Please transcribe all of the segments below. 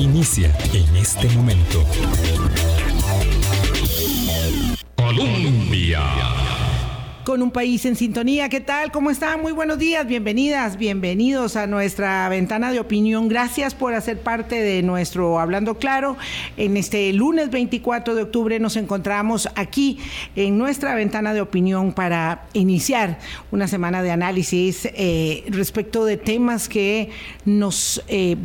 inicia en este momento. Colombia con un país en sintonía. ¿Qué tal? ¿Cómo están? Muy buenos días, bienvenidas, bienvenidos a nuestra ventana de opinión. Gracias por hacer parte de nuestro Hablando Claro. En este lunes 24 de octubre nos encontramos aquí en nuestra ventana de opinión para iniciar una semana de análisis eh, respecto de temas que nos... Eh,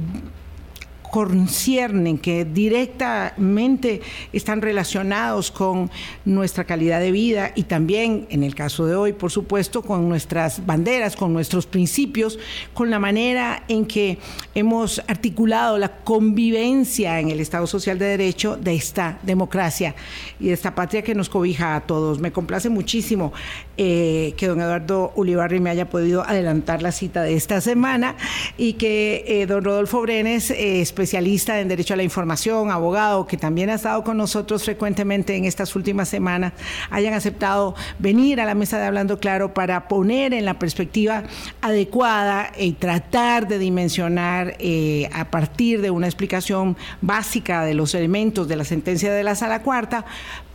conciernen, que directamente están relacionados con nuestra calidad de vida y también, en el caso de hoy, por supuesto, con nuestras banderas, con nuestros principios, con la manera en que hemos articulado la convivencia en el Estado Social de Derecho de esta democracia y de esta patria que nos cobija a todos. Me complace muchísimo eh, que don Eduardo Ulibarri me haya podido adelantar la cita de esta semana y que eh, don Rodolfo Brenes, eh, especialista en Derecho a la Información, abogado, que también ha estado con nosotros frecuentemente en estas últimas semanas, hayan aceptado venir a la mesa de Hablando Claro para poner en la perspectiva adecuada y tratar de dimensionar eh, a partir de una explicación básica de los elementos de la sentencia de la Sala Cuarta,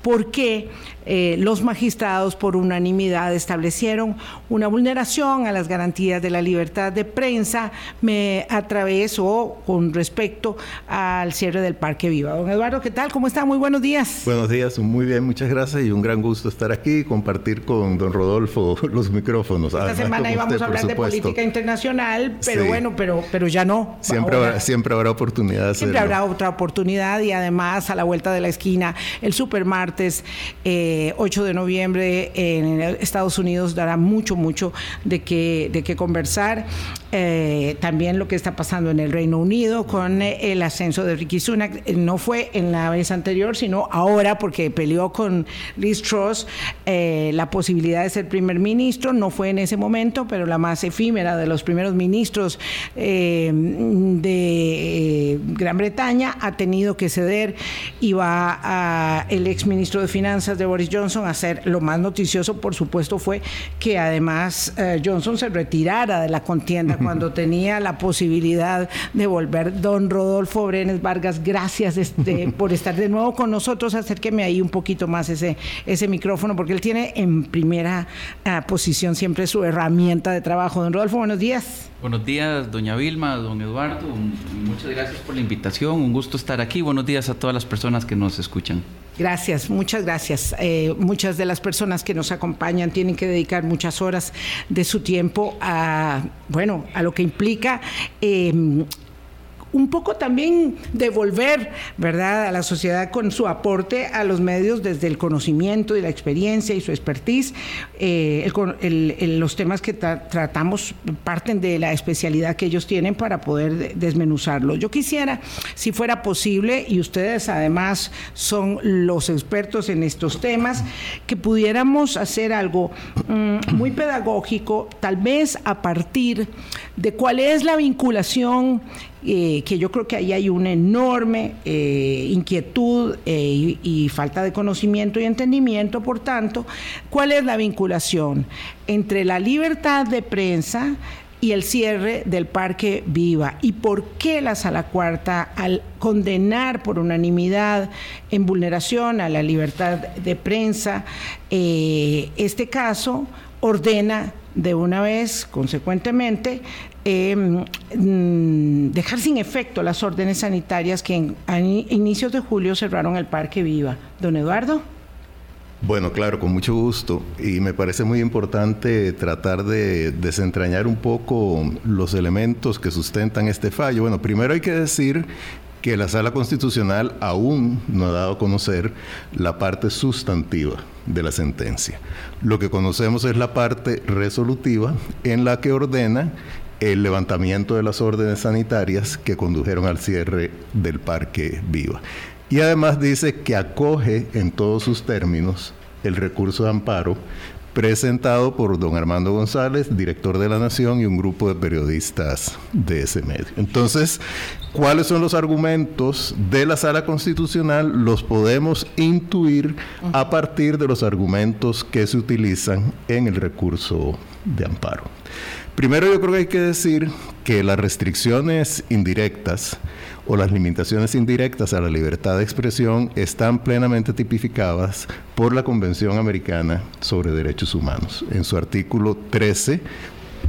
por qué eh, los magistrados por unanimidad establecieron una vulneración a las garantías de la libertad de prensa me, a través o con respecto al cierre del Parque Viva. Don Eduardo, ¿qué tal? ¿Cómo está? Muy buenos días. Buenos días, muy bien, muchas gracias y un gran gusto estar aquí y compartir con don Rodolfo los micrófonos. Esta semana íbamos a hablar de política internacional, pero bueno, pero, pero ya no. Siempre, habrá, siempre habrá oportunidad. Siempre habrá otra oportunidad y además a la vuelta de la esquina, el supermartes, 8 eh, de noviembre en Estados Unidos dará mucho, mucho de qué, de qué conversar. Eh, también lo que está pasando en el Reino Unido con el ascenso de Ricky Sunak. No fue en la vez anterior, sino ahora porque peleó con Liz Truss eh, la posibilidad de ser primer ministro. No fue en ese momento, pero la más efímera de los primeros ministros de Gran Bretaña ha tenido que ceder y va a el ex ministro de finanzas de Boris Johnson hacer lo más noticioso, por supuesto, fue que además eh, Johnson se retirara de la contienda cuando tenía la posibilidad de volver. Don Rodolfo Brenes Vargas, gracias este, por estar de nuevo con nosotros. Acérqueme ahí un poquito más ese, ese micrófono, porque él tiene en primera eh, posición siempre su herramienta de trabajo. Don Rodolfo, buenos días. Buenos días, doña Vilma, don Eduardo. Muchas gracias por la invitación. Un gusto estar aquí. Buenos días a todas las personas que nos escuchan. Gracias, muchas gracias. Eh, muchas de las personas que nos acompañan tienen que dedicar muchas horas de su tiempo a, bueno, a lo que implica eh, un poco también devolver, ¿verdad?, a la sociedad con su aporte a los medios desde el conocimiento y la experiencia y su expertise. Eh, los temas que tratamos parten de la especialidad que ellos tienen para poder desmenuzarlo. Yo quisiera, si fuera posible, y ustedes además son los expertos en estos temas, que pudiéramos hacer algo mm, muy pedagógico, tal vez a partir de cuál es la vinculación eh, que yo creo que ahí hay una enorme eh, inquietud eh, y, falta de conocimiento y entendimiento, por tanto, ¿cuál es la vinculación entre la libertad de prensa y el cierre del Parque Viva. ¿Y por qué la Sala Cuarta, al condenar por unanimidad en vulneración a la libertad de prensa este caso, ordena de una vez, consecuentemente, Em, mm, dejar sin efecto las órdenes sanitarias que a inicios de julio cerraron el Parque Viva. Don Eduardo. Bueno, claro, con mucho gusto. Y me parece muy importante tratar de desentrañar un poco los elementos que sustentan este fallo. Bueno, primero hay que decir que la Sala Constitucional aún no ha dado a conocer la parte sustantiva de la sentencia. Lo que conocemos es la parte resolutiva en la que ordena el levantamiento de las órdenes sanitarias que condujeron al cierre del Parque Viva. Y además dice que acoge en todos sus términos el recurso de amparo presentado por don Armando González, director de La Nación, y un grupo de periodistas de ese medio. Entonces, ¿cuáles son los argumentos de la sala constitucional? Los podemos intuir a partir de los argumentos que se utilizan en el recurso de amparo. Primero yo creo que hay que decir que las restricciones indirectas o las limitaciones indirectas a la libertad de expresión están plenamente tipificadas por la Convención Americana sobre Derechos Humanos, en su artículo 13,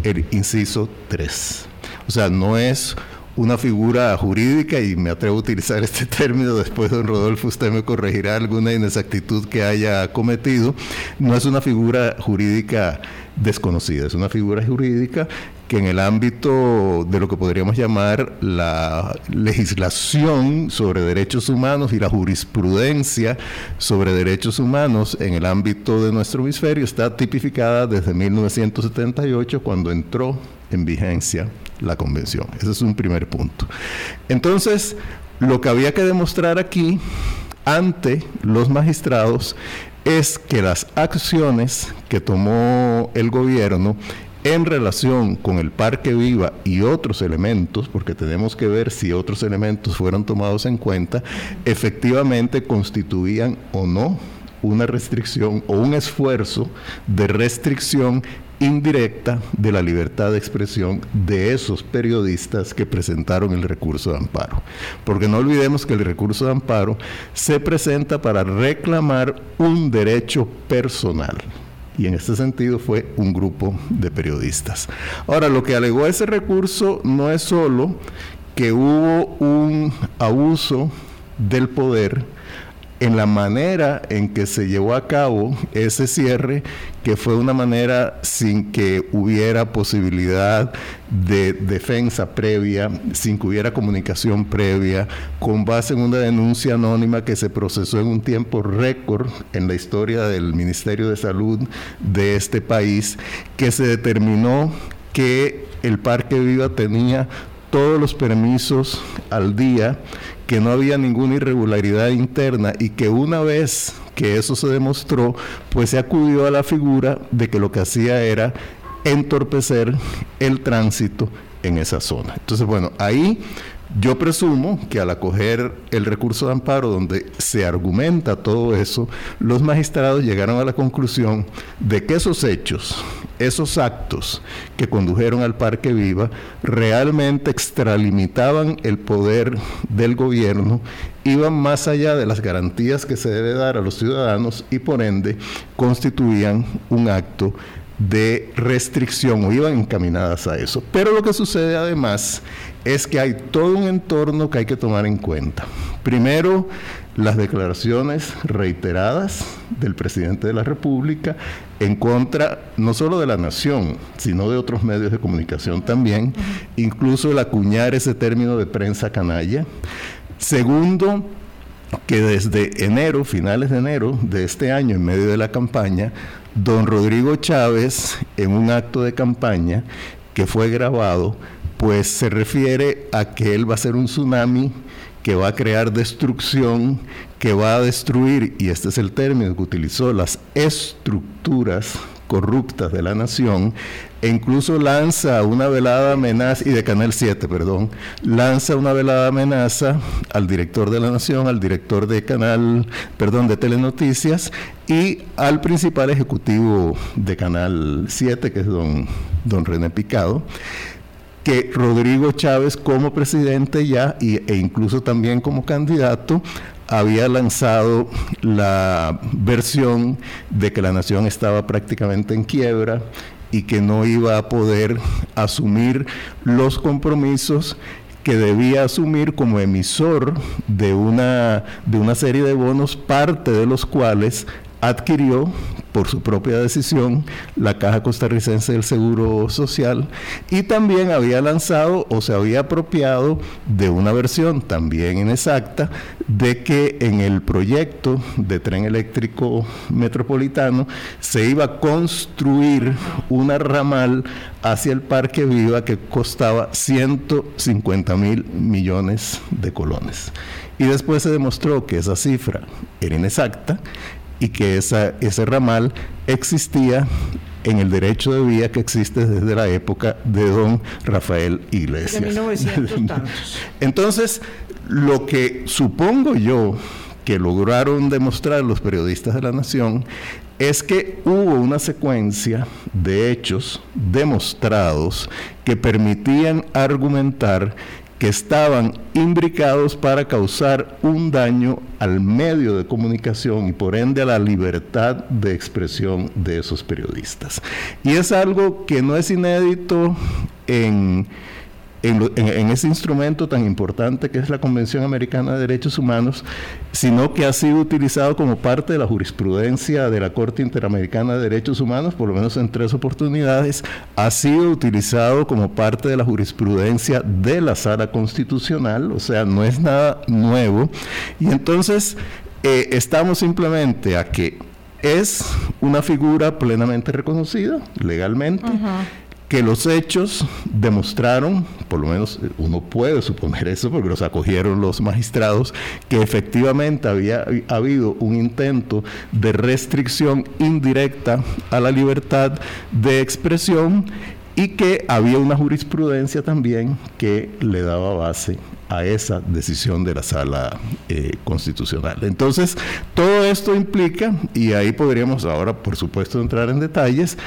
el inciso 3. O sea, no es una figura jurídica, y me atrevo a utilizar este término, después don Rodolfo usted me corregirá alguna inexactitud que haya cometido, no es una figura jurídica desconocida, es una figura jurídica que en el ámbito de lo que podríamos llamar la legislación sobre derechos humanos y la jurisprudencia sobre derechos humanos en el ámbito de nuestro hemisferio está tipificada desde 1978 cuando entró en vigencia la convención. Ese es un primer punto. Entonces, lo que había que demostrar aquí ante los magistrados es que las acciones que tomó el gobierno en relación con el Parque Viva y otros elementos, porque tenemos que ver si otros elementos fueron tomados en cuenta, efectivamente constituían o no una restricción o un esfuerzo de restricción indirecta de la libertad de expresión de esos periodistas que presentaron el recurso de amparo. Porque no olvidemos que el recurso de amparo se presenta para reclamar un derecho personal. Y en este sentido fue un grupo de periodistas. Ahora, lo que alegó ese recurso no es solo que hubo un abuso del poder, en la manera en que se llevó a cabo ese cierre, que fue una manera sin que hubiera posibilidad de defensa previa, sin que hubiera comunicación previa, con base en una denuncia anónima que se procesó en un tiempo récord en la historia del Ministerio de Salud de este país, que se determinó que el Parque Viva tenía todos los permisos al día que no había ninguna irregularidad interna y que una vez que eso se demostró, pues se acudió a la figura de que lo que hacía era entorpecer el tránsito en esa zona. Entonces, bueno, ahí yo presumo que al acoger el recurso de amparo donde se argumenta todo eso, los magistrados llegaron a la conclusión de que esos hechos, esos actos que condujeron al Parque Viva, realmente extralimitaban el poder del gobierno, iban más allá de las garantías que se debe dar a los ciudadanos y por ende constituían un acto de restricción o iban encaminadas a eso. Pero lo que sucede además es que hay todo un entorno que hay que tomar en cuenta. Primero, las declaraciones reiteradas del presidente de la República en contra no solo de la nación, sino de otros medios de comunicación también, incluso el acuñar ese término de prensa canalla. Segundo, que desde enero, finales de enero de este año, en medio de la campaña, don Rodrigo Chávez, en un acto de campaña que fue grabado, pues se refiere a que él va a ser un tsunami que va a crear destrucción, que va a destruir, y este es el término que utilizó, las estructuras corruptas de la nación, e incluso lanza una velada amenaza, y de Canal 7, perdón, lanza una velada amenaza al director de la nación, al director de Canal, perdón, de Telenoticias, y al principal ejecutivo de Canal 7, que es don, don René Picado que Rodrigo Chávez como presidente ya e incluso también como candidato había lanzado la versión de que la nación estaba prácticamente en quiebra y que no iba a poder asumir los compromisos que debía asumir como emisor de una, de una serie de bonos, parte de los cuales adquirió por su propia decisión la Caja Costarricense del Seguro Social y también había lanzado o se había apropiado de una versión también inexacta de que en el proyecto de tren eléctrico metropolitano se iba a construir una ramal hacia el Parque Viva que costaba 150 mil millones de colones. Y después se demostró que esa cifra era inexacta y que esa, ese ramal existía en el derecho de vía que existe desde la época de don Rafael Iglesias. Entonces, lo que supongo yo que lograron demostrar los periodistas de la Nación es que hubo una secuencia de hechos demostrados que permitían argumentar que estaban imbricados para causar un daño al medio de comunicación y por ende a la libertad de expresión de esos periodistas. Y es algo que no es inédito en en, ese instrumento tan importante que es la Convención Americana de Derechos Humanos, sino que ha sido utilizado como parte de la jurisprudencia de la Corte Interamericana de Derechos Humanos, por lo menos en tres oportunidades, ha sido utilizado como parte de la jurisprudencia de la Sala Constitucional, o sea, no es nada nuevo. Y entonces eh, estamos simplemente a que es una figura plenamente reconocida legalmente que los hechos demostraron, por lo menos uno puede suponer eso porque los acogieron los magistrados, que efectivamente había habido un intento de restricción indirecta a la libertad de expresión y que había una jurisprudencia también que le daba base a esa decisión de la sala eh, constitucional. Entonces, todo esto implica, y ahí podríamos ahora, por supuesto, entrar en detalles,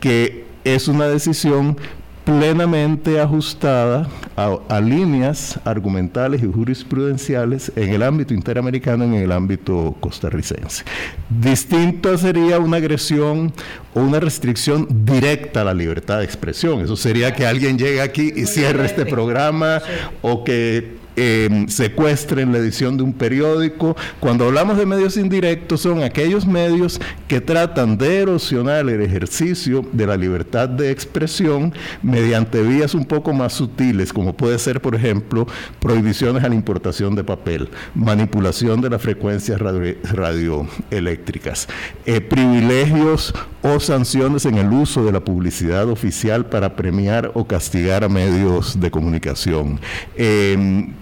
que es una decisión plenamente ajustada a, líneas argumentales y jurisprudenciales en el ámbito interamericano y en el ámbito costarricense. Distinto sería una agresión o una restricción directa a la libertad de expresión. Eso sería que alguien llegue aquí y cierre este programa o que Em, secuestren la edición de un periódico. Cuando hablamos de medios indirectos, son aquellos medios que tratan de erosionar el ejercicio de la libertad de expresión mediante vías un poco más sutiles, como puede ser, por ejemplo, prohibiciones a la importación de papel, manipulación de las frecuencias radioeléctricas, eh, privilegios o sanciones en el uso de la publicidad oficial para premiar o castigar a medios de comunicación. Em,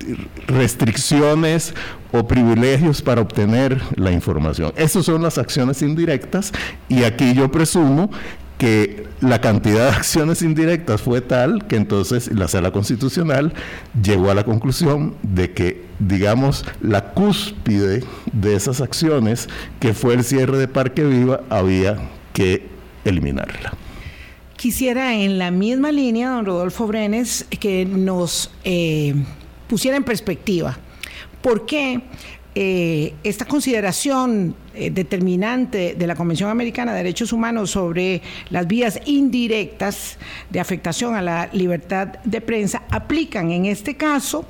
restricciones o privilegios para obtener la información. Esas son las acciones indirectas y aquí yo presumo que la cantidad de acciones indirectas fue tal que entonces la sala constitucional llegó a la conclusión de que, digamos, la cúspide de esas acciones, que fue el cierre de Parque Viva, había que eliminarla. Quisiera en la misma línea, don Rodolfo Brenes, que nos eh, pusiera en perspectiva por qué eh, esta consideración eh, determinante de la Convención Americana de Derechos Humanos sobre las vías indirectas de afectación a la libertad de prensa aplican en este caso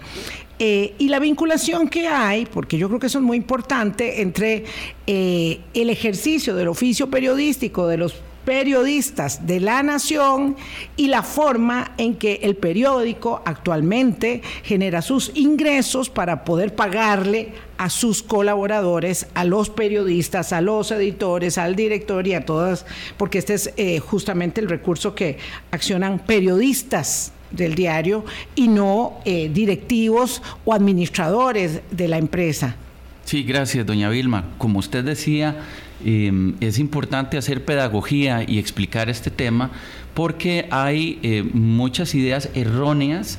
eh, y la vinculación que hay, porque yo creo que eso es muy importante, entre el ejercicio del oficio periodístico de los periodistas de la nación y la forma en que el periódico actualmente genera sus ingresos para poder pagarle a sus colaboradores, a los periodistas, a los editores, al director y a todas, porque este es eh, justamente el recurso que accionan periodistas del diario y no eh, directivos o administradores de la empresa. Sí, gracias, doña Vilma. Como usted decía, Em, es importante hacer pedagogía y explicar este tema porque hay eh, muchas ideas erróneas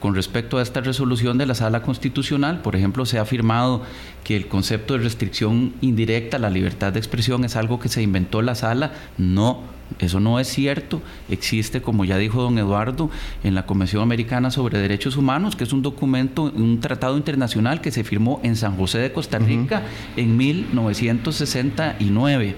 con respecto a esta resolución de la Sala Constitucional. Por ejemplo, se ha afirmado que el concepto de restricción indirecta a la libertad de expresión es algo que se inventó la Sala. No, eso no es cierto. Existe, como ya dijo don Eduardo, en la Convención Americana sobre Derechos Humanos, que es un documento, un tratado internacional que se firmó en San José de Costa Rica en 1969.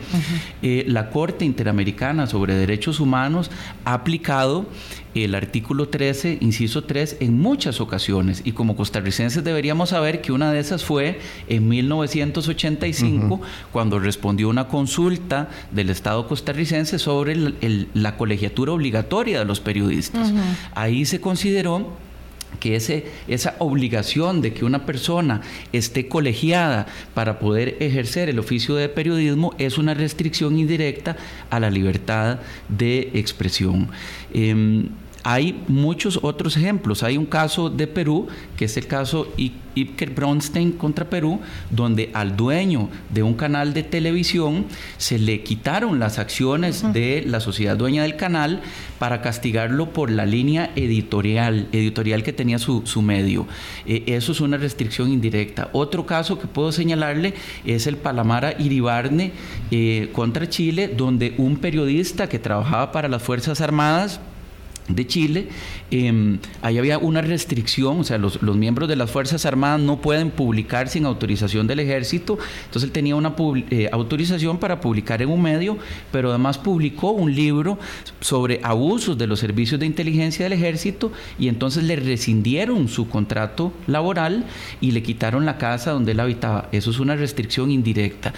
Eh, la Corte Interamericana sobre Derechos Humanos ha aplicado el artículo 13, inciso 3, en muchas ocasiones. Y como costarricenses deberíamos saber que una de esas fue en 1985, cuando respondió una consulta del Estado costarricense sobre la colegiatura obligatoria de los periodistas. Ahí se consideró que ese, esa obligación de que una persona esté colegiada para poder ejercer el oficio de periodismo es una restricción indirecta a la libertad de expresión. Em, hay muchos otros ejemplos. Hay un caso de Perú, que es el caso Ipker Bronstein contra Perú, donde al dueño de un canal de televisión se le quitaron las acciones de la sociedad dueña del canal para castigarlo por la línea editorial, editorial que tenía su, medio. Eh, eso es una restricción indirecta. Otro caso que puedo señalarle es el Palamara Iribarne eh, contra Chile, donde un periodista que trabajaba para las Fuerzas Armadas de Chile, eh, ahí había una restricción, o sea, los, miembros de las Fuerzas Armadas no pueden publicar sin autorización del ejército, entonces él tenía una eh, autorización para publicar en un medio, pero además publicó un libro sobre abusos de los servicios de inteligencia del ejército y entonces le rescindieron su contrato laboral y le quitaron la casa donde él habitaba. Eso es una restricción indirecta.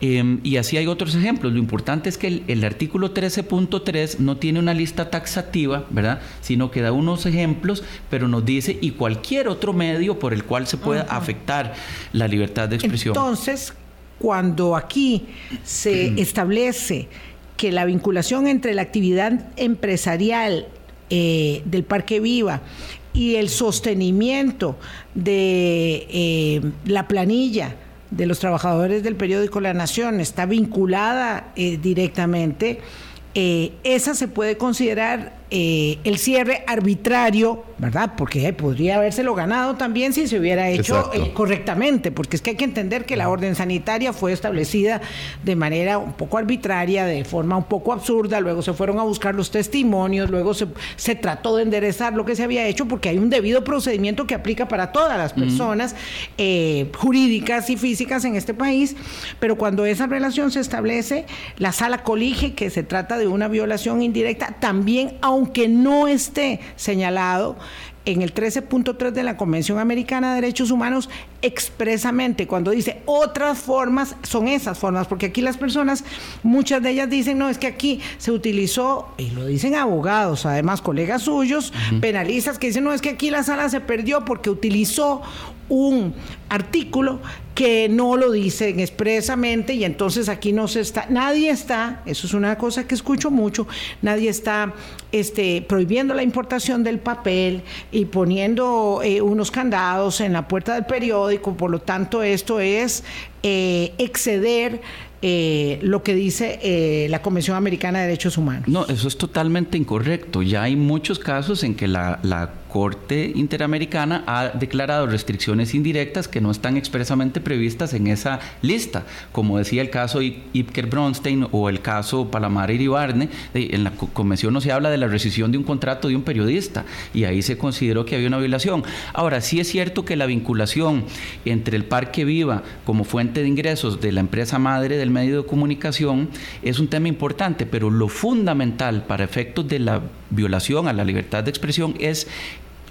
Em, y así hay otros ejemplos. Lo importante es que el, el artículo 13.3 no tiene una lista taxativa, ¿verdad? Sino que da unos ejemplos, pero nos dice y cualquier otro medio por el cual se pueda afectar la libertad de expresión. Entonces, cuando aquí se establece que la vinculación entre la actividad empresarial eh, del Parque Viva y el sostenimiento de eh, la planilla de los trabajadores del periódico La Nación está vinculada eh, directamente, esa se puede considerar eh, el cierre arbitrario, ¿verdad? Porque podría habérselo ganado también si se hubiera hecho eh, correctamente, porque es que hay que entender que la orden sanitaria fue establecida de manera un poco arbitraria, de forma un poco absurda, luego se fueron a buscar los testimonios, luego se, se trató de enderezar lo que se había hecho, porque hay un debido procedimiento que aplica para todas las personas eh, jurídicas y físicas en este país, pero cuando esa relación se establece, la sala colige que se trata de una violación indirecta, también aún aunque no esté señalado en el 13.3 de la Convención Americana de Derechos Humanos expresamente cuando dice otras formas son esas formas, porque aquí las personas, muchas de ellas dicen, no, es que aquí se utilizó, y lo dicen abogados, además colegas suyos, penalistas, que dicen, no, es que aquí la sala se perdió porque utilizó un artículo que no lo dicen expresamente y entonces aquí no se está, nadie está, eso es una cosa que escucho mucho, nadie está este, prohibiendo la importación del papel y poniendo eh, unos candados en la puerta del periódico, por lo tanto esto es eh, exceder eh, lo que dice eh, la Convención Americana de Derechos Humanos. No, eso es totalmente incorrecto. Ya hay muchos casos en que la, Corte Interamericana ha declarado restricciones indirectas que no están expresamente previstas en esa lista, como decía el caso Ipker Bronstein o el caso Palamar Iribarne. En la Convención no se habla de la rescisión de un contrato de un periodista y ahí se consideró que había una violación. Ahora, sí es cierto que la vinculación entre el Parque Viva como fuente de ingresos de la empresa madre del medio de comunicación es un tema importante, pero lo fundamental para efectos de la violación a la libertad de expresión es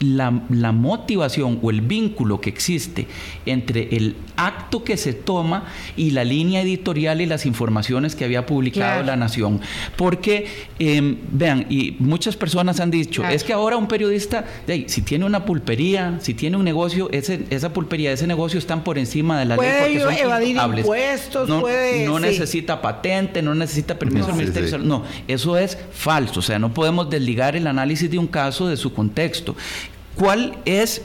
la, motivación o el vínculo que existe entre el acto que se toma y la línea editorial y las informaciones que había publicado la Nación. Porque, em, vean, y muchas personas han dicho, es que ahora un periodista, si tiene una pulpería, si tiene un negocio, ese, esa pulpería, ese negocio están por encima de la ley. Puede evadir impuestos, no, puede, no necesita patente, no necesita permiso del Ministerio. No, eso es falso. O sea, no podemos desligar el análisis de un caso de su contexto. ¿Cuál es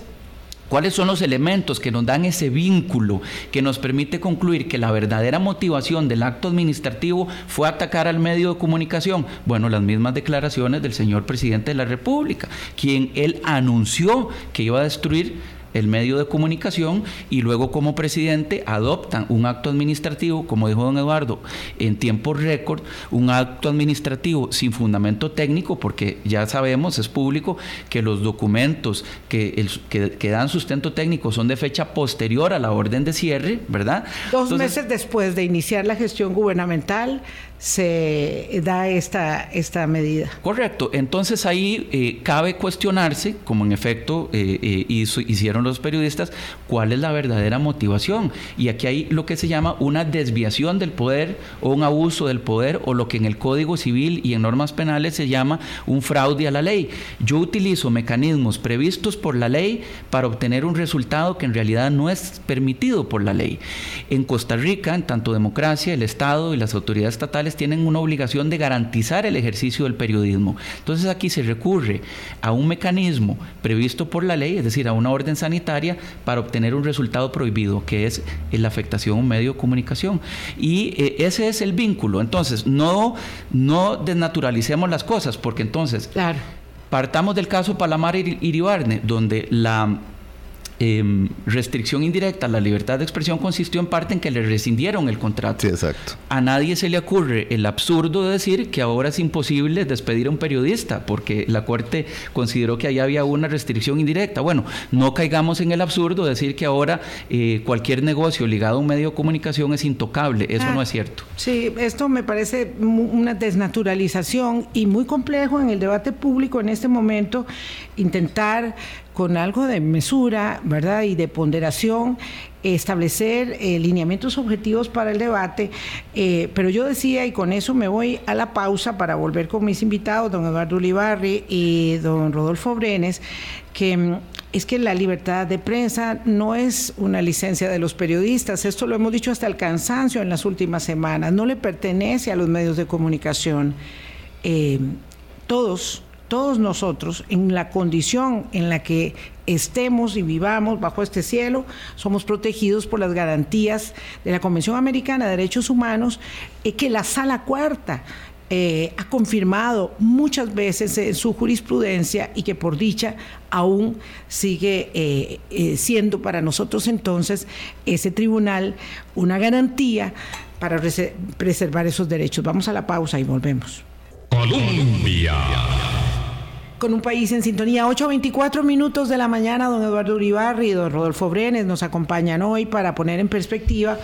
¿Cuáles son los elementos que nos dan ese vínculo que nos permite concluir que la verdadera motivación del acto administrativo fue atacar al medio de comunicación? Bueno, las mismas declaraciones del señor presidente de la República, quien él anunció que iba a destruir el medio de comunicación y luego como presidente adoptan un acto administrativo, como dijo don Eduardo, en tiempo récord, un acto administrativo sin fundamento técnico, porque ya sabemos, es público, que los documentos que, que, dan sustento técnico son de fecha posterior a la orden de cierre, ¿verdad? Dos meses después de iniciar la gestión gubernamental, se da esta, esta medida. Correcto. Entonces ahí eh, cabe cuestionarse, como en efecto eh, eh, hicieron los periodistas, cuál es la verdadera motivación. Y aquí hay lo que se llama una desviación del poder o un abuso del poder o lo que en el Código Civil y en normas penales se llama un fraude a la ley. Yo utilizo mecanismos previstos por la ley para obtener un resultado que en realidad no es permitido por la ley. En Costa Rica, en tanto democracia, el Estado y las autoridades estatales tienen una obligación de garantizar el ejercicio del periodismo. Entonces aquí se recurre a un mecanismo previsto por la ley, es decir, a una orden sanitaria para obtener un resultado prohibido, que es la afectación a un medio de comunicación. Y eh, ese es el vínculo. Entonces, no, no desnaturalicemos las cosas, porque entonces... Claro. Partamos del caso Palamar Iribarne, donde la Em, restricción indirecta a la libertad de expresión consistió en parte en que le rescindieron el contrato. Sí, exacto. A nadie se le ocurre el absurdo de decir que ahora es imposible despedir a un periodista porque la Corte consideró que allá había una restricción indirecta. Bueno, no caigamos en el absurdo de decir que ahora eh, cualquier negocio ligado a un medio de comunicación es intocable. Eso no es cierto. Sí, esto me parece una desnaturalización y muy complejo en el debate público en este momento intentar con algo de mesura, ¿verdad? Y de ponderación, establecer eh, lineamientos objetivos para el debate. Eh, pero yo decía, y con eso me voy a la pausa para volver con mis invitados, don Eduardo Ulibarri y don Rodolfo Brenes, que mm, es que la libertad de prensa no es una licencia de los periodistas, esto lo hemos dicho hasta el cansancio en las últimas semanas, no le pertenece a los medios de comunicación. Eh, todos todos nosotros, en la condición en la que estemos y vivamos bajo este cielo, somos protegidos por las garantías de la Convención Americana de Derechos Humanos, eh, que la Sala Cuarta eh, ha confirmado muchas veces en su jurisprudencia y que por dicha aún sigue eh, siendo para nosotros entonces ese tribunal una garantía para preservar esos derechos. Vamos a la pausa y volvemos. Colombia con un país en sintonía. 8.24 minutos de la mañana, don Eduardo Uribarri y don Rodolfo Brenes nos acompañan hoy para poner en perspectiva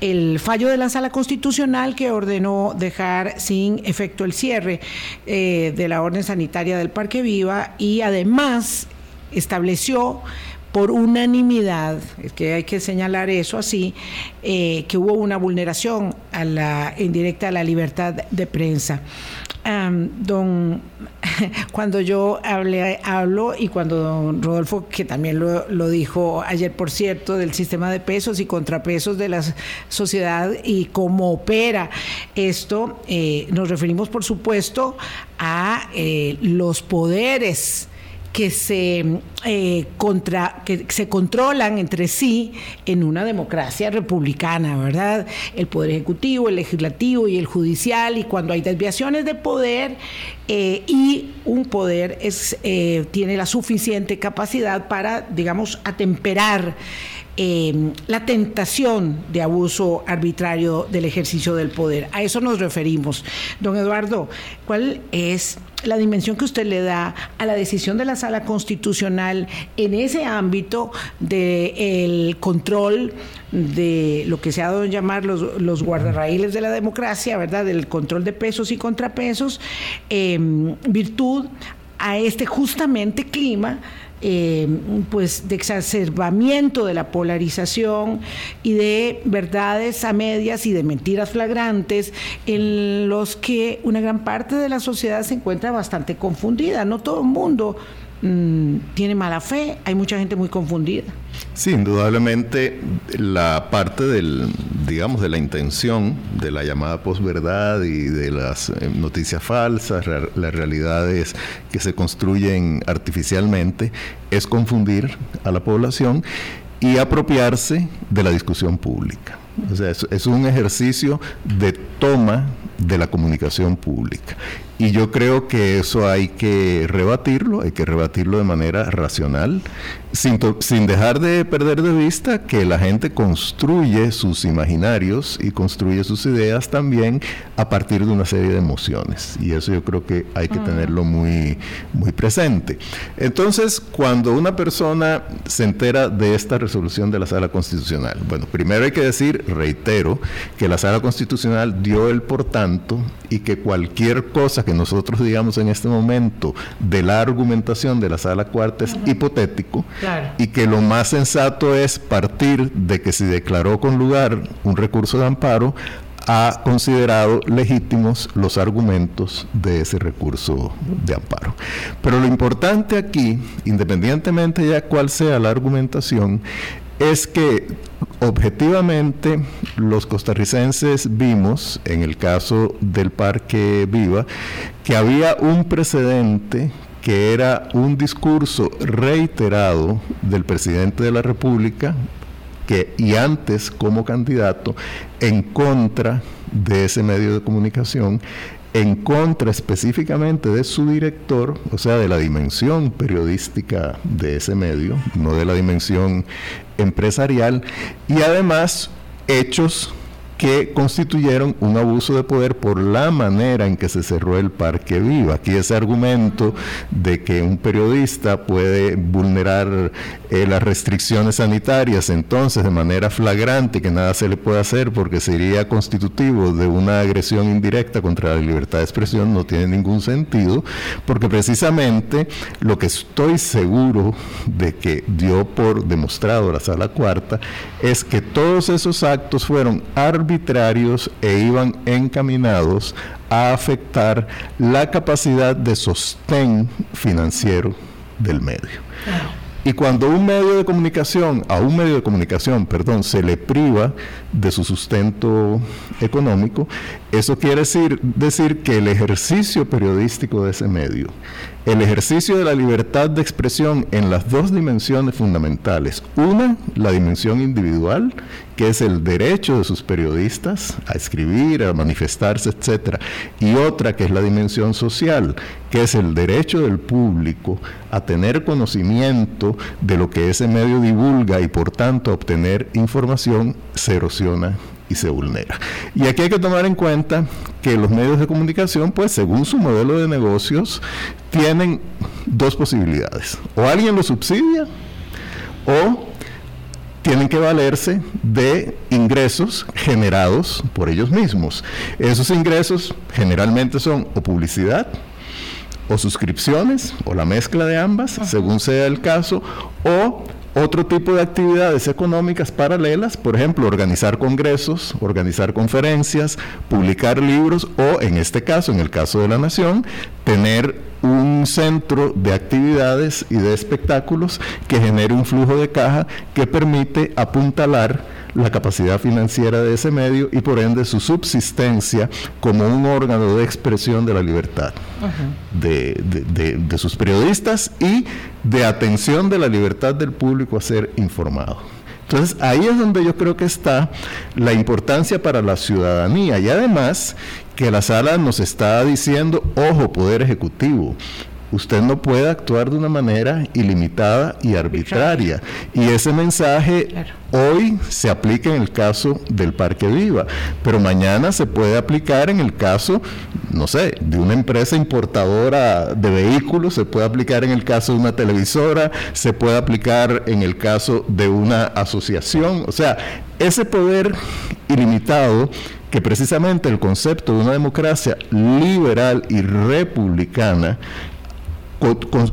el fallo de la Sala Constitucional que ordenó dejar sin efecto el cierre eh, de la orden sanitaria del Parque Viva y además estableció por unanimidad, es que hay que señalar eso así, eh, que hubo una vulneración a la, indirecta a la libertad de prensa don, cuando yo hablé, hablo y cuando don Rodolfo, que también lo, dijo ayer, por cierto, del sistema de pesos y contrapesos de la sociedad y cómo opera esto, eh, nos referimos, por supuesto, a eh, los poderes que se, eh, contra, que se controlan entre sí en una democracia republicana, ¿verdad? El poder ejecutivo, el legislativo y el judicial, y cuando hay desviaciones de poder eh, y un poder es, eh, tiene la suficiente capacidad para, digamos, atemperar la tentación de abuso arbitrario del ejercicio del poder. A eso nos referimos. Don Eduardo, ¿cuál es la dimensión que usted le da a la decisión de la sala constitucional en ese ámbito del control de lo que se ha dado a llamar los, los guardarraíles de la democracia, ¿verdad? Del control de pesos y contrapesos, en virtud a este justamente clima eh, pues de exacerbamiento de la polarización y de verdades a medias y de mentiras flagrantes en los que una gran parte de la sociedad se encuentra bastante confundida. No todo el mundo Mm, tiene mala fe, hay mucha gente muy confundida. Sí, indudablemente la parte del, digamos, de la intención de la llamada posverdad y de las eh, noticias falsas, las realidades que se construyen artificialmente, es confundir a la población y apropiarse de la discusión pública. O sea, es un ejercicio de toma de la comunicación pública. Y yo creo que eso hay que rebatirlo, hay que rebatirlo de manera racional, sin, sin, dejar de perder de vista que la gente construye sus imaginarios y construye sus ideas también a partir de una serie de emociones. Y eso yo creo que hay que tenerlo muy, muy presente. Entonces, cuando una persona se entera de esta resolución de la Sala Constitucional, bueno, primero hay que decir, reitero, que la Sala Constitucional dio el por tanto y que cualquier cosa que nosotros digamos en este momento de la argumentación de la sala cuarta es hipotético y que lo más sensato es partir de que se declaró con lugar un recurso de amparo ha considerado legítimos los argumentos de ese recurso de amparo. Pero lo importante aquí, independientemente ya cuál sea la argumentación, es que objetivamente los costarricenses vimos, en el caso del Parque Viva, que había un precedente que era un discurso reiterado del presidente de la República, que, y antes como candidato, en contra de ese medio de comunicación, en contra específicamente de su director, o sea, de la dimensión periodística de ese medio, no de la dimensión empresarial, y además hechos que constituyeron un abuso de poder por la manera en que se cerró el Parque Viva. Aquí ese argumento de que un periodista puede vulnerar eh, las restricciones sanitarias entonces de manera flagrante que nada se le puede hacer porque sería constitutivo de una agresión indirecta contra la libertad de expresión no tiene ningún sentido porque precisamente lo que estoy seguro de que dio por demostrado la sala cuarta es que todos esos actos fueron arbitrarios e iban encaminados a afectar la capacidad de sostén financiero del medio. Y cuando un medio de comunicación, a un medio de comunicación, perdón, se le priva de su sustento económico, eso quiere decir, decir que el ejercicio periodístico de ese medio, el ejercicio de la libertad de expresión en las dos dimensiones fundamentales, una, la dimensión individual, que es el derecho de sus periodistas a escribir, a manifestarse, etcétera, y otra que es la dimensión social, que es el derecho del público a tener conocimiento de lo que ese medio divulga y por tanto a obtener información, se erosiona y se vulnera. Y aquí hay que tomar en cuenta que los medios de comunicación, pues según su modelo de negocios, tienen dos posibilidades. O alguien lo subsidia o tienen que valerse de ingresos generados por ellos mismos. Esos ingresos generalmente son o publicidad, o suscripciones, o la mezcla de ambas, según sea el caso, o otro tipo de actividades económicas paralelas, por ejemplo, organizar congresos, organizar conferencias, publicar libros o, en este caso, en el caso de la Nación, tener un centro de actividades y de espectáculos que genere un flujo de caja que permite apuntalar la capacidad financiera de ese medio y por ende su subsistencia como un órgano de expresión de la libertad de, de sus periodistas y de atención de la libertad del público a ser informado. Entonces ahí es donde yo creo que está la importancia para la ciudadanía y además que la sala nos está diciendo, ojo, poder ejecutivo, Usted no puede actuar de una manera ilimitada y arbitraria. Y ese mensaje hoy se aplica en el caso del Parque Viva, pero mañana se puede aplicar en el caso, no sé, de una empresa importadora de vehículos, se puede aplicar en el caso de una televisora, se puede aplicar en el caso de una asociación. O sea, ese poder ilimitado que precisamente el concepto de una democracia liberal y republicana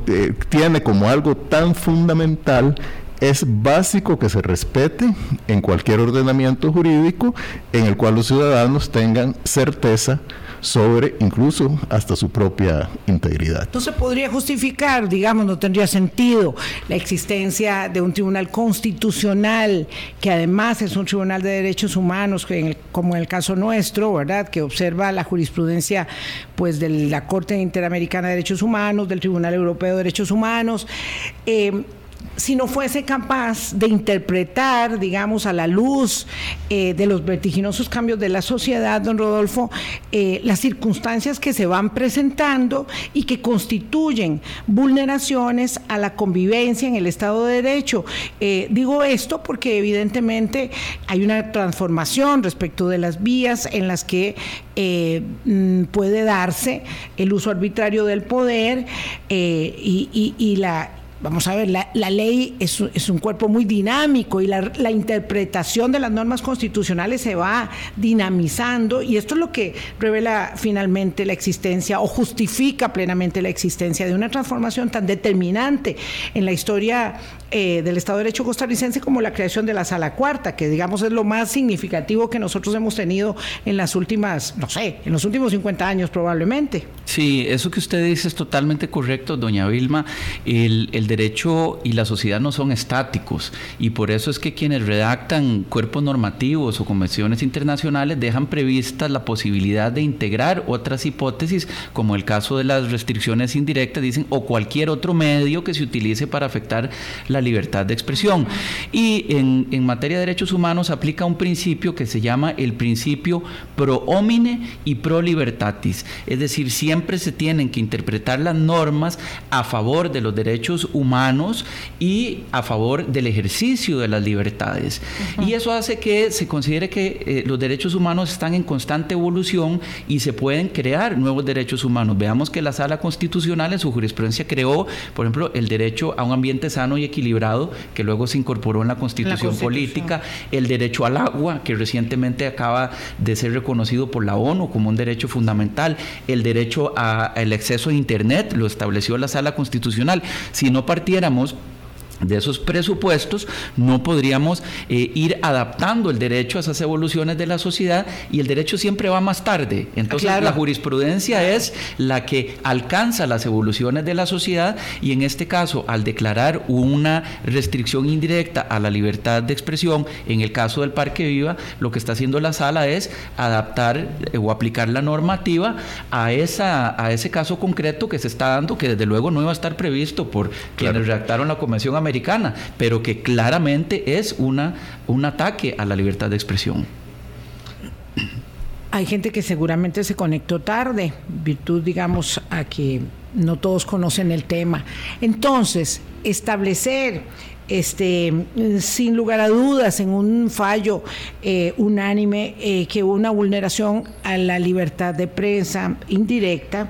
eh, tiene como algo tan fundamental es básico que se respete en cualquier ordenamiento jurídico en el cual los ciudadanos tengan certeza sobre incluso hasta su propia integridad. Entonces podría justificar, digamos, no tendría sentido la existencia de un tribunal constitucional que además es un tribunal de derechos humanos, como en el caso nuestro, ¿verdad? Que observa la jurisprudencia pues de la Corte Interamericana de Derechos Humanos, del Tribunal Europeo de Derechos Humanos. Eh, si no fuese capaz de interpretar, digamos, a la luz eh, de los vertiginosos cambios de la sociedad, don Rodolfo, eh, las circunstancias que se van presentando y que constituyen vulneraciones a la convivencia en el Estado de Derecho. Eh, digo esto porque evidentemente hay una transformación respecto de las vías en las que mm, puede darse el uso arbitrario del poder y la vamos a ver, la, ley es, un cuerpo muy dinámico y la, interpretación de las normas constitucionales se va dinamizando y esto es lo que revela finalmente la existencia o justifica plenamente la existencia de una transformación tan determinante en la historia eh, del Estado de Derecho costarricense como la creación de la Sala Cuarta, que digamos es lo más significativo que nosotros hemos tenido en las últimas, no sé, en los últimos 50 años probablemente. Sí, eso que usted dice es totalmente correcto, doña Vilma. El, el derecho y la sociedad no son estáticos y por eso es que quienes redactan cuerpos normativos o convenciones internacionales dejan prevista la posibilidad de integrar otras hipótesis, como el caso de las restricciones indirectas, dicen, o cualquier otro medio que se utilice para afectar la libertad de expresión. Y en, en materia de derechos humanos aplica un principio que se llama el principio pro homine y pro libertatis. Es decir, siempre se tienen que interpretar las normas a favor de los derechos humanos y a favor del ejercicio de las libertades. Y eso hace que se considere que eh, los derechos humanos están en constante evolución y se pueden crear nuevos derechos humanos. Veamos que la Sala Constitucional en su jurisprudencia creó, por ejemplo, el derecho a un ambiente sano y equilibrado que luego se incorporó en la constitución, política, el derecho al agua, que recientemente acaba de ser reconocido por la ONU como un derecho fundamental, el derecho al acceso a Internet, lo estableció la sala constitucional. Si no partiéramos de esos presupuestos no podríamos eh, ir adaptando el derecho a esas evoluciones de la sociedad y el derecho siempre va más tarde. Entonces la jurisprudencia es la que alcanza las evoluciones de la sociedad y en este caso al declarar una restricción indirecta a la libertad de expresión, en el caso del Parque Viva, lo que está haciendo la sala es adaptar eh, o aplicar la normativa a, esa, a ese caso concreto que se está dando, que desde luego no iba a estar previsto por quienes redactaron la Convención Americana pero que claramente es una, un ataque a la libertad de expresión. Hay gente que seguramente se conectó tarde, virtud, digamos, a que no todos conocen el tema. Entonces, establecer este, sin lugar a dudas, en un fallo eh, unánime, eh, que una vulneración a la libertad de prensa indirecta,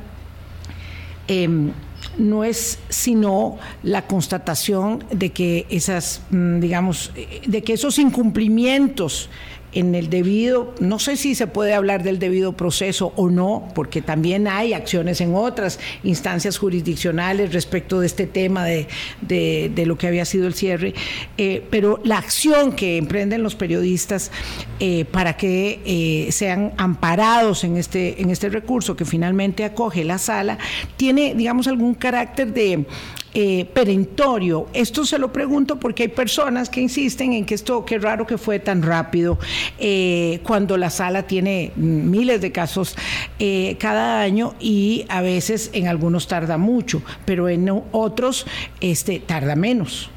em, no es sino la constatación de que esas, mm, digamos, eh, de que esos incumplimientos en el debido, no sé si se puede hablar del debido proceso o no, porque también hay acciones en otras instancias jurisdiccionales respecto de este tema de, de, lo que había sido el cierre, eh, pero la acción que emprenden los periodistas eh, para que eh, sean amparados en este, en este recurso que finalmente acoge la sala, tiene, digamos, algún carácter de eh, perentorio. Esto se lo pregunto porque hay personas que insisten en que esto, qué raro que fue tan rápido, eh, cuando la sala tiene miles de casos eh, cada año y a veces en algunos tarda mucho, pero en otros este, tarda menos.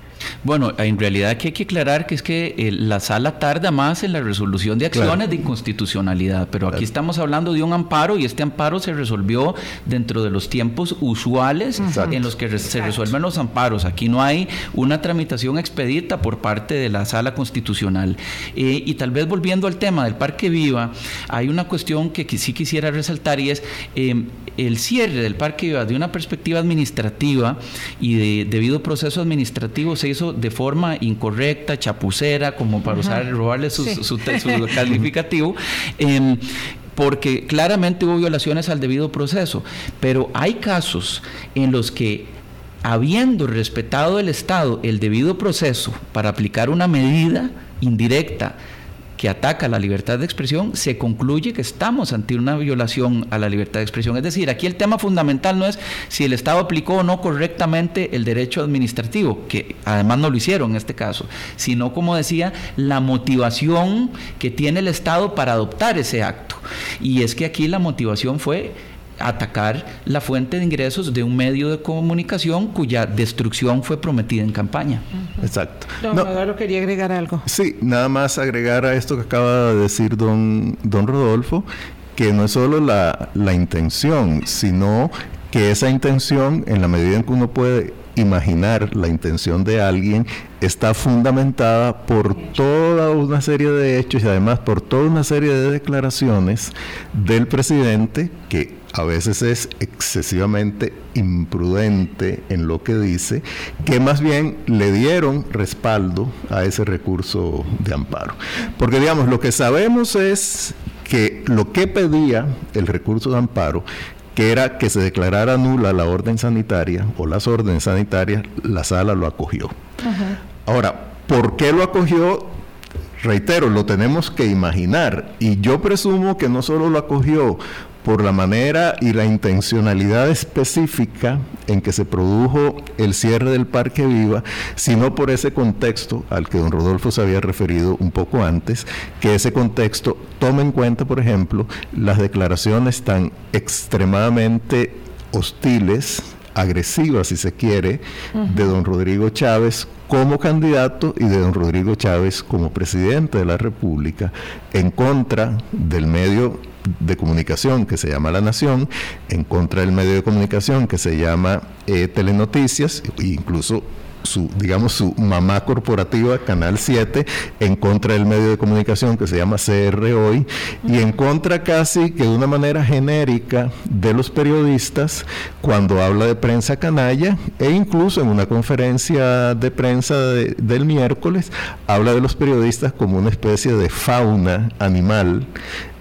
Bueno, en realidad aquí hay que aclarar que es que eh, la sala tarda más en la resolución de acciones de inconstitucionalidad, pero aquí estamos hablando de un amparo y este amparo se resolvió dentro de los tiempos usuales en los que se resuelven los amparos. Aquí no hay una tramitación expedita por parte de la sala constitucional. Eh, y tal vez volviendo al tema del Parque Viva, hay una cuestión que, sí quisiera resaltar y es em, el cierre del Parque Viva de una perspectiva administrativa y de debido proceso administrativo se hizo de forma incorrecta, chapucera, como para usar, robarle su, calificativo. Em, porque claramente hubo violaciones al debido proceso, pero hay casos en los que habiendo respetado el Estado el debido proceso para aplicar una medida indirecta ataca la libertad de expresión, se concluye que estamos ante una violación a la libertad de expresión. Es decir, aquí el tema fundamental no es si el Estado aplicó o no correctamente el derecho administrativo, que además no lo hicieron en este caso, sino, como decía, la motivación que tiene el Estado para adoptar ese acto. Y es que aquí la motivación fue atacar la fuente de ingresos de un medio de comunicación cuya destrucción fue prometida en campaña. Exacto. Don no, quería agregar algo. Sí, nada más agregar a esto que acaba de decir don, don Rodolfo, que no es solo la, la intención, sino que esa intención, en la medida en que uno puede imaginar la intención de alguien está fundamentada por toda una serie de hechos y además por toda una serie de declaraciones del presidente que a veces es excesivamente imprudente en lo que dice, que más bien le dieron respaldo a ese recurso de amparo. Porque digamos, lo que sabemos es que lo que pedía el recurso de amparo que era que se declarara nula la orden sanitaria o las órdenes sanitarias, la sala lo acogió. Ahora, ¿por qué lo acogió? Reitero, lo tenemos que imaginar y yo presumo que no solo lo acogió por la manera y la intencionalidad específica en que se produjo el cierre del Parque Viva, sino por ese contexto al que don Rodolfo se había referido un poco antes, que ese contexto toma en cuenta, por ejemplo, las declaraciones tan extremadamente hostiles, agresivas, si se quiere, de don Rodrigo Chávez como candidato y de don Rodrigo Chávez como presidente de la República en contra del medio de comunicación que se llama La Nación, en contra del medio de comunicación que se llama eh, Telenoticias, e incluso su, digamos, su mamá corporativa, Canal 7, en contra del medio de comunicación que se llama CR Hoy, y en contra casi que de una manera genérica de los periodistas cuando habla de prensa canalla, e incluso en una conferencia de prensa del miércoles, habla de los periodistas como una especie de fauna animal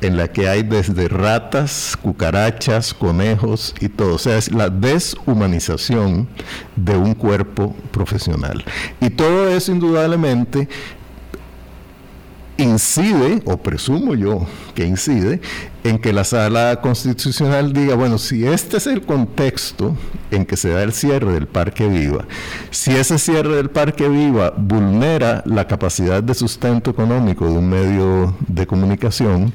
en la que hay desde ratas, cucarachas, conejos y todo. O sea, es la deshumanización de un cuerpo profesional. Y todo eso indudablemente incide, o presumo yo que incide, en que la sala constitucional diga, bueno, si este es el contexto en que se da el cierre del Parque Viva, si ese cierre del Parque Viva vulnera la capacidad de sustento económico de un medio de comunicación,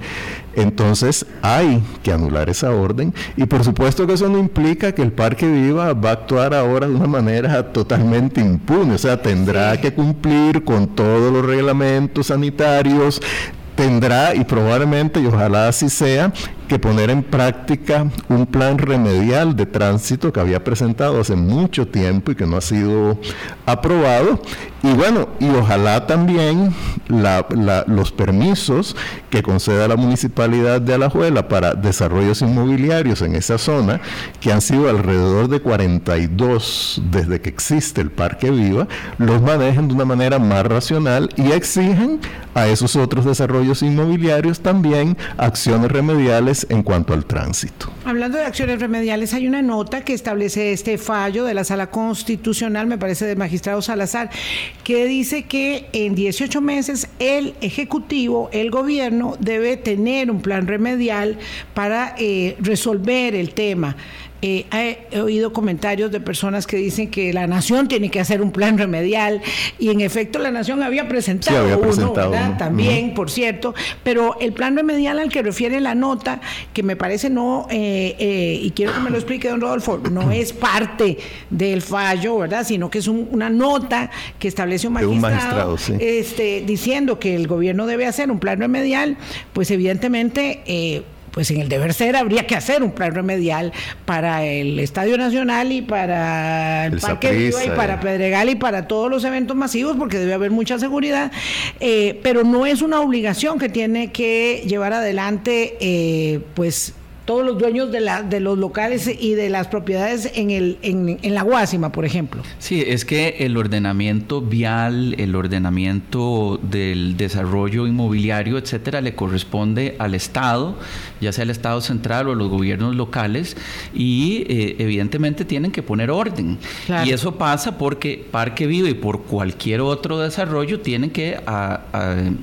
entonces hay que anular esa orden y por supuesto que eso no implica que el Parque Viva va a actuar ahora de una manera totalmente impune, o sea, tendrá que cumplir con todos los reglamentos sanitarios, tendrá y probablemente y ojalá así sea que poner en práctica un plan remedial de tránsito que había presentado hace mucho tiempo y que no ha sido aprobado. Y bueno, y ojalá también los permisos que conceda la municipalidad de Alajuela para desarrollos inmobiliarios en esa zona, que han sido alrededor de 42 desde que existe el Parque Viva, los manejen de una manera más racional y exigen a esos otros desarrollos inmobiliarios también acciones remediales en cuanto al tránsito. Hablando de acciones remediales, hay una nota que establece este fallo de la Sala Constitucional, me parece del magistrado Salazar, que dice que en 18 meses el Ejecutivo, el gobierno, debe tener un plan remedial para eh, resolver el tema. Eh, he oído comentarios de personas que dicen que la nación tiene que hacer un plan remedial y en efecto la nación había presentado, uno, también, por cierto, pero el plan remedial al que refiere la nota, que me parece no, eh, eh, y quiero que me lo explique don Rodolfo, no es parte del fallo, ¿verdad? Sino que es una nota que establece un magistrado, este, diciendo que el gobierno debe hacer un plan remedial, pues evidentemente pues en el deber ser habría que hacer un plan remedial para el Estadio Nacional y para el, Parque Viva y para Pedregal y para todos los eventos masivos, porque debe haber mucha seguridad, eh, pero no es una obligación que tiene que llevar adelante, eh, pues todos los dueños de, la, de los locales y de las propiedades en, el, en, en, la Guásima, por ejemplo. Sí, es que el ordenamiento vial, el ordenamiento del desarrollo inmobiliario, etcétera, le corresponde al Estado, ya sea el Estado central o los gobiernos locales, y eh, evidentemente tienen que poner orden. Y eso pasa porque Parque Vivo y por cualquier otro desarrollo tienen que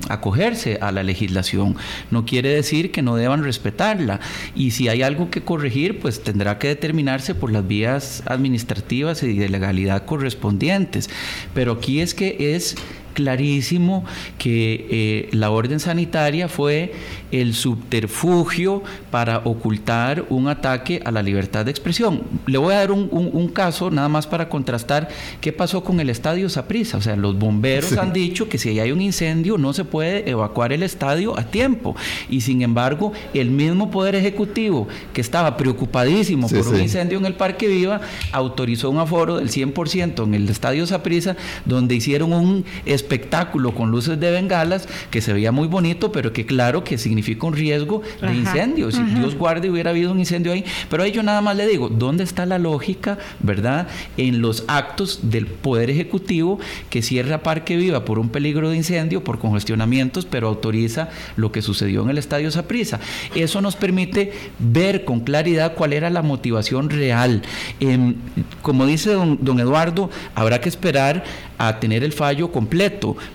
acogerse a la legislación. No quiere decir que no deban respetarla. Y si hay algo que corregir, pues tendrá que determinarse por las vías administrativas y de legalidad correspondientes. Pero aquí es que es clarísimo que eh, la orden sanitaria fue el subterfugio para ocultar un ataque a la libertad de expresión. Le voy a dar un, caso nada más para contrastar qué pasó con el estadio Saprissa. O sea, los bomberos han dicho que si hay un incendio no se puede evacuar el estadio a tiempo. Y sin embargo, el mismo Poder Ejecutivo, que estaba preocupadísimo por un incendio en el Parque Viva, autorizó un aforo del 100% en el estadio Saprissa, donde hicieron un espectáculo con luces de bengalas que se veía muy bonito, pero que claro que significa un riesgo de incendio. Si Dios guarde hubiera habido un incendio ahí. Pero ahí yo nada más le digo, ¿dónde está la lógica, verdad? En los actos del Poder Ejecutivo que cierra Parque Viva por un peligro de incendio, por congestionamientos, pero autoriza lo que sucedió en el Estadio Saprissa. Eso nos permite ver con claridad cuál era la motivación real. Em, como dice don, don Eduardo, habrá que esperar a tener el fallo completo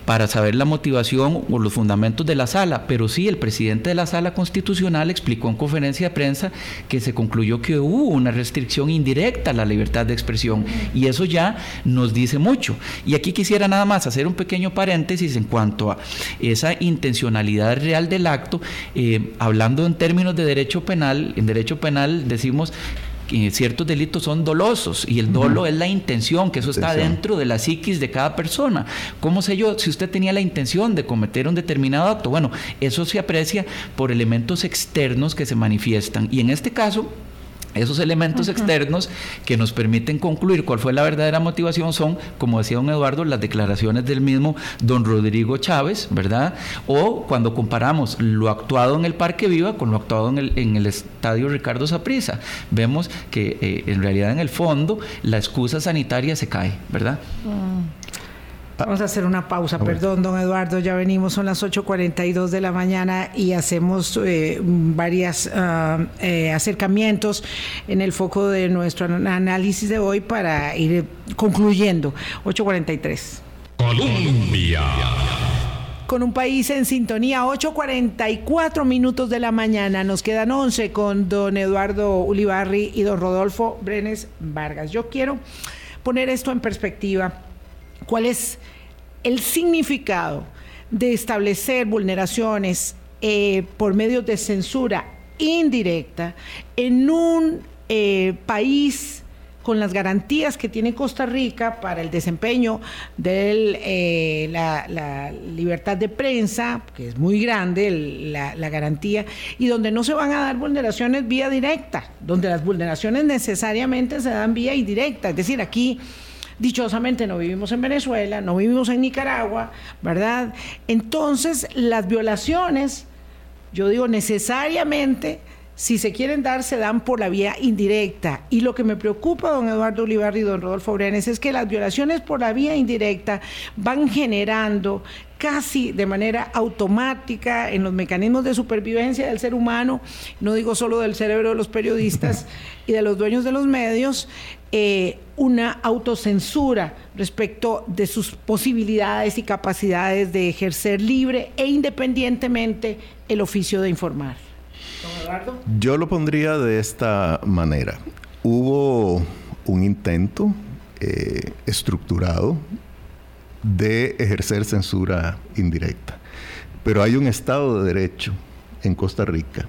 para saber la motivación o los fundamentos de la sala, pero sí el presidente de la sala constitucional explicó en conferencia de prensa que se concluyó que hubo una restricción indirecta a la libertad de expresión y eso ya nos dice mucho. Y aquí quisiera nada más hacer un pequeño paréntesis en cuanto a esa intencionalidad real del acto, eh, hablando en términos de derecho penal, en derecho penal decimos ciertos delitos son dolosos y el dolo es la intención, que eso está dentro de la psiquis de cada persona. ¿Cómo sé yo si usted tenía la intención de cometer un determinado acto? Bueno, eso se aprecia por elementos externos que se manifiestan y en este caso esos elementos externos que nos permiten concluir cuál fue la verdadera motivación son, como decía don Eduardo, las declaraciones del mismo don Rodrigo Chávez, ¿verdad? O cuando comparamos lo actuado en el Parque Viva con lo actuado en el, en el Estadio Ricardo Saprissa, vemos que eh, en realidad en el fondo la excusa sanitaria se cae, ¿verdad? Mm. Vamos a hacer una pausa, perdón, don Eduardo, ya venimos, son las 8.42 de la mañana y hacemos eh, varios ah, eh, acercamientos en el foco de nuestro análisis de hoy para ir concluyendo. 8.43. Colombia. Con un país en sintonía, 8.44 minutos de la mañana, nos quedan 11 con don Eduardo Ulibarri y don Rodolfo Brenes Vargas. Yo quiero poner esto en perspectiva cuál es el significado de establecer vulneraciones eh, por medio de censura indirecta en un eh, país con las garantías que tiene Costa Rica para el desempeño de eh, la, libertad de prensa, que es muy grande la, la, garantía, y donde no se van a dar vulneraciones vía directa, donde las vulneraciones necesariamente se dan vía indirecta. Es decir, aquí Dichosamente no vivimos en Venezuela, no vivimos en Nicaragua, ¿verdad? Entonces, las violaciones, yo digo necesariamente, si se quieren dar, se dan por la vía indirecta. Y lo que me preocupa, don Eduardo Olivar y don Rodolfo Brenes, es que las violaciones por la vía indirecta van generando casi de manera automática en los mecanismos de supervivencia del ser humano, no digo solo del cerebro de los periodistas y de los dueños de los medios, eh, una autocensura respecto de sus posibilidades y capacidades de ejercer libre e independientemente el oficio de informar. Yo lo pondría de esta manera. Hubo un intento eh, estructurado de ejercer censura indirecta, pero hay un Estado de Derecho en Costa Rica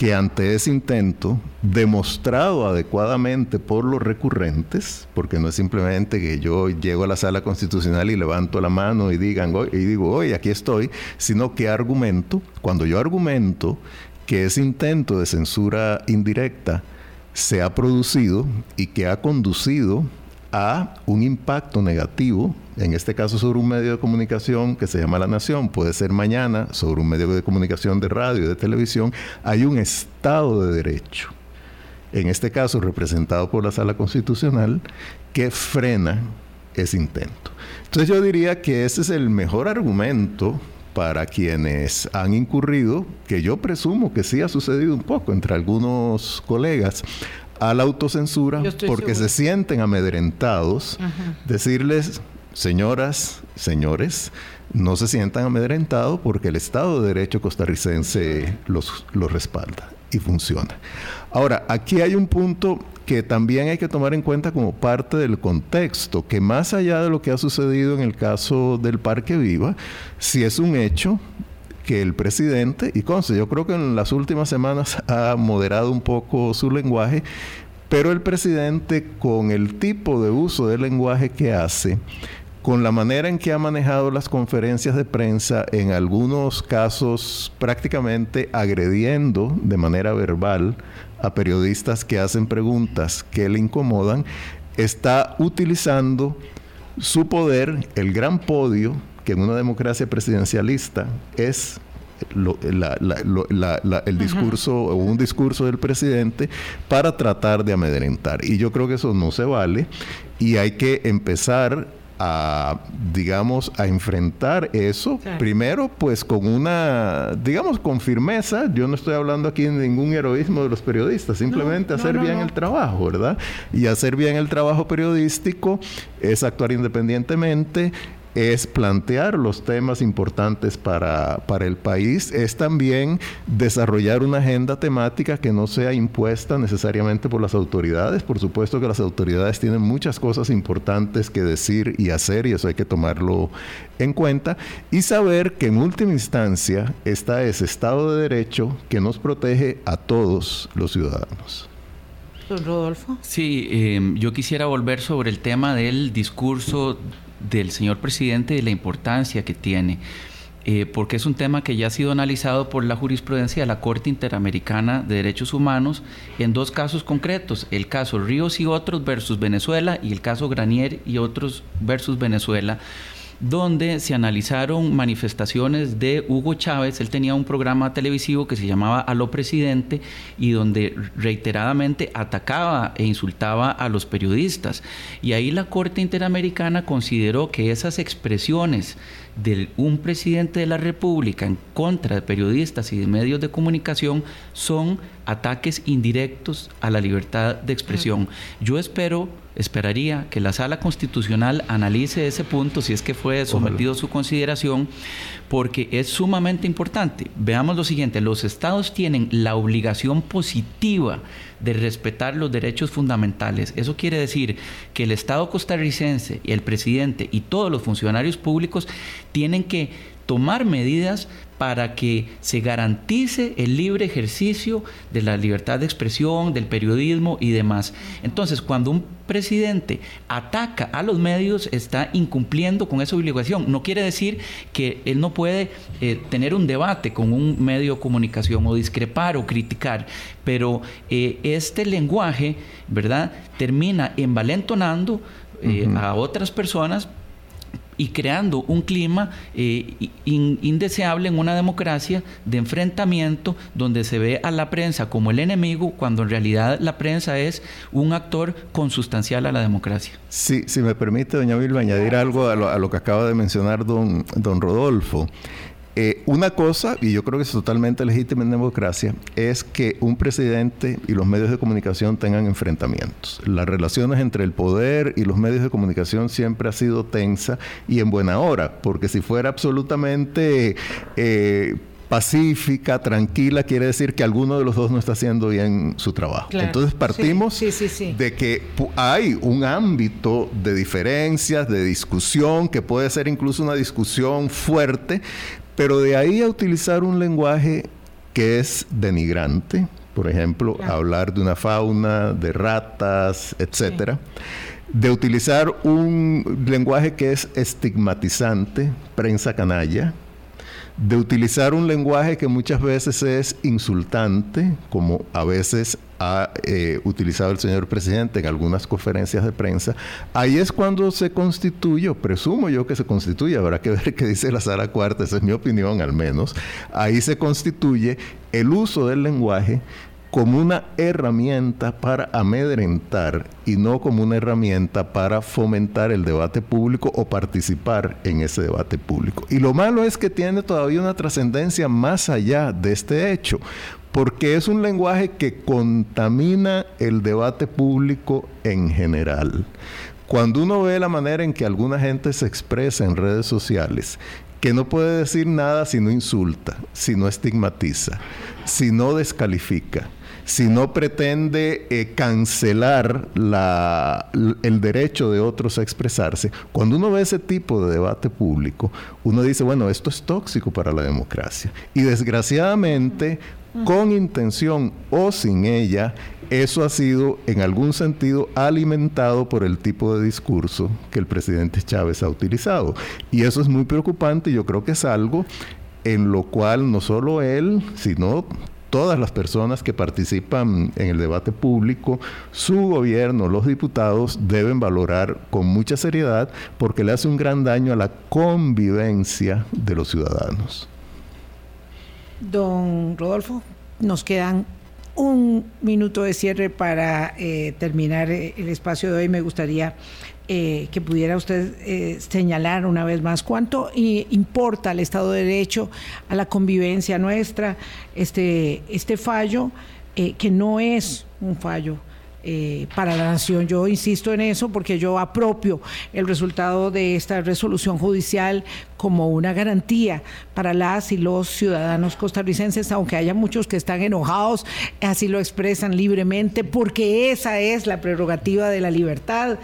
que ante ese intento, demostrado adecuadamente por los recurrentes, porque no es simplemente que yo llego a la sala constitucional y levanto la mano y, digan, y digo, oye, aquí estoy, sino que argumento, cuando yo argumento que ese intento de censura indirecta se ha producido y que ha conducido a un impacto negativo, en este caso sobre un medio de comunicación que se llama La Nación, puede ser mañana sobre un medio de comunicación de radio de televisión, hay un Estado de Derecho, en este caso representado por la Sala Constitucional, que frena ese intento. Entonces yo diría que ese es el mejor argumento para quienes han incurrido, que yo presumo que sí ha sucedido un poco entre algunos colegas, a la autocensura porque se sienten amedrentados, decirles, señoras, señores, no se sientan amedrentados porque el Estado de Derecho costarricense los, los respalda y funciona. Ahora, aquí hay un punto que también hay que tomar en cuenta como parte del contexto, que más allá de lo que ha sucedido en el caso del Parque Viva, si es un hecho que el presidente, y conste, yo creo que en las últimas semanas ha moderado un poco su lenguaje, pero el presidente con el tipo de uso del lenguaje que hace, con la manera en que ha manejado las conferencias de prensa, en algunos casos prácticamente agrediendo de manera verbal a periodistas que hacen preguntas que le incomodan, está utilizando su poder, el gran podio que en una democracia presidencialista es el discurso o un discurso del presidente para tratar de amedrentar. Y yo creo que eso no se vale y hay que empezar a, digamos, a enfrentar eso. Primero, pues con una, digamos, con firmeza. Yo no estoy hablando aquí de ningún heroísmo de los periodistas, simplemente hacer bien el trabajo, ¿verdad? Y hacer bien el trabajo periodístico es actuar independientemente, es plantear los temas importantes para, para, el país, es también desarrollar una agenda temática que no sea impuesta necesariamente por las autoridades. Por supuesto que las autoridades tienen muchas cosas importantes que decir y hacer y eso hay que tomarlo en cuenta y saber que en última instancia está ese Estado de Derecho que nos protege a todos los ciudadanos. Rodolfo. Sí, eh, yo quisiera volver sobre el tema del discurso del señor presidente y la importancia que tiene. Eh, porque es un tema que ya ha sido analizado por la jurisprudencia de la Corte Interamericana de Derechos Humanos en dos casos concretos, el caso Ríos y otros versus Venezuela y el caso Granier y otros versus Venezuela donde se analizaron manifestaciones de Hugo Chávez. Él tenía un programa televisivo que se llamaba A lo Presidente y donde reiteradamente atacaba e insultaba a los periodistas. Y ahí la Corte Interamericana consideró que esas expresiones de un presidente de la República en contra de periodistas y de medios de comunicación son ataques indirectos a la libertad de expresión. Yo espero, esperaría que la Sala Constitucional analice ese punto si es que fue sometido a su consideración, porque es sumamente importante. Veamos lo siguiente, los estados tienen la obligación positiva de respetar los derechos fundamentales. Eso quiere decir que el Estado costarricense y el presidente y todos los funcionarios públicos tienen que tomar medidas para que se garantice el libre ejercicio de la libertad de expresión, del periodismo y demás. Entonces, cuando un presidente ataca a los medios, está incumpliendo con esa obligación. No quiere decir que él no puede eh, tener un debate con un medio de comunicación o discrepar o criticar, pero eh, este lenguaje, ¿verdad?, termina envalentonando eh, a otras personas y creando un clima eh, indeseable en una democracia de enfrentamiento donde se ve a la prensa como el enemigo cuando en realidad la prensa es un actor consustancial a la democracia. Sí, si me permite, doña Vilma, añadir algo a lo, a lo que acaba de mencionar don, don Rodolfo. Eh, una cosa, y yo creo que es totalmente legítima en democracia, es que un presidente y los medios de comunicación tengan enfrentamientos. Las relaciones entre el poder y los medios de comunicación siempre ha sido tensa y en buena hora, porque si fuera absolutamente eh, pacífica, tranquila, quiere decir que alguno de los dos no está haciendo bien su trabajo. Entonces partimos de que hay un ámbito de diferencias, de discusión, que puede ser incluso una discusión fuerte, pero de ahí a utilizar un lenguaje que es denigrante, por ejemplo, hablar de una fauna, de ratas, etcétera, de utilizar un lenguaje que es estigmatizante, prensa canalla, de utilizar un lenguaje que muchas veces es insultante, como a veces ha eh, utilizado el señor presidente en algunas conferencias de prensa, ahí es cuando se constituye, presumo yo que se constituye, habrá que ver qué dice la sala cuarta, esa es mi opinión al menos, ahí se constituye el uso del lenguaje como una herramienta para amedrentar y no como una herramienta para fomentar el debate público o participar en ese debate público. Y lo malo es que tiene todavía una trascendencia más allá de este hecho, porque es un lenguaje que contamina el debate público en general. Cuando uno ve la manera en que alguna gente se expresa en redes sociales, que no puede decir nada si no insulta, si no estigmatiza, si no descalifica, si no pretende eh, cancelar el derecho de otros a expresarse, cuando uno ve ese tipo de debate público, uno dice, bueno, esto es tóxico para la democracia. Y desgraciadamente, con intención o sin ella, eso ha sido en algún sentido alimentado por el tipo de discurso que el presidente Chávez ha utilizado. Y eso es muy preocupante yo creo que es algo en lo cual no solo él, sino todas las personas que participan en el debate público, su gobierno, los diputados deben valorar con mucha seriedad porque le hace un gran daño a la convivencia de los ciudadanos. Don Rodolfo, nos quedan un minuto de cierre para eh, terminar eh, el espacio de hoy. Me gustaría eh, que pudiera usted señalar una vez más cuánto importa al Estado de Derecho, a la convivencia nuestra, este, este fallo, que no es un fallo eh, para la nación. Yo insisto en eso porque yo apropio el resultado de esta resolución judicial como una garantía para las y los ciudadanos costarricenses, aunque haya muchos que están enojados, así lo expresan libremente, porque esa es la prerrogativa de la libertad,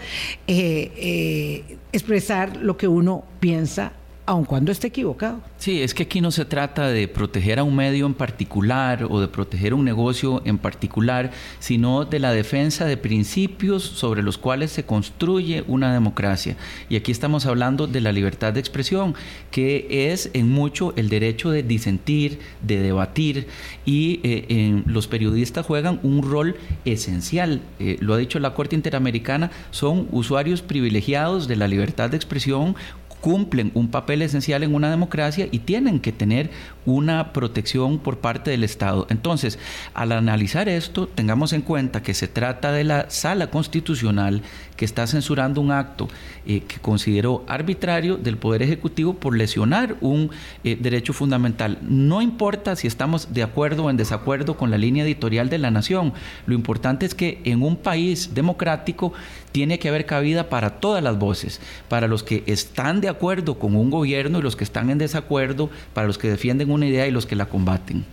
eh, eh, expresar lo que uno piensa aun cuando esté equivocado. Sí, es que aquí no se trata de proteger a un medio en particular o de proteger un negocio en particular, sino de la defensa de principios sobre los cuales se construye una democracia. Y aquí estamos hablando de la libertad de expresión, que es en mucho el derecho de disentir, de debatir, y eh, los periodistas juegan un rol esencial. Eh, lo ha dicho la Corte Interamericana, son usuarios privilegiados de la libertad de expresión cumplen un papel esencial en una democracia y tienen que tener una protección por parte del Estado. Entonces, al analizar esto, tengamos en cuenta que se trata de la sala constitucional que está censurando un acto eh, que consideró arbitrario del Poder Ejecutivo por lesionar un eh, derecho fundamental. No importa si estamos de acuerdo o en desacuerdo con la línea editorial de la nación, lo importante es que en un país democrático tiene que haber cabida para todas las voces, para los que están de acuerdo con un gobierno y los que están en desacuerdo, para los que defienden una idea y los que la combaten.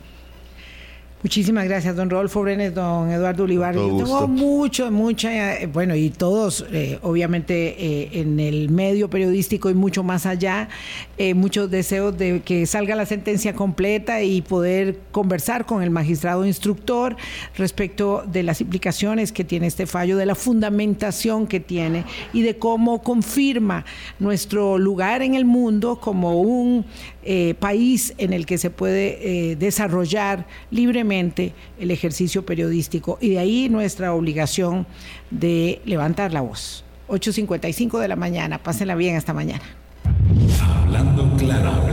Muchísimas gracias, don Rodolfo Brenes, don Eduardo Olivar. Yo tengo mucho, mucha, eh, bueno, y todos, eh, obviamente, eh, en el medio periodístico y mucho más allá, muchos deseos de que salga la sentencia completa y poder conversar con el magistrado instructor respecto de las implicaciones que tiene este fallo, de la fundamentación que tiene y de cómo confirma nuestro lugar en el mundo como un país en el que se puede desarrollar libremente el ejercicio periodístico y de ahí nuestra obligación de levantar la voz. 8.55 de la mañana, pásenla bien hasta mañana. Hablando claro.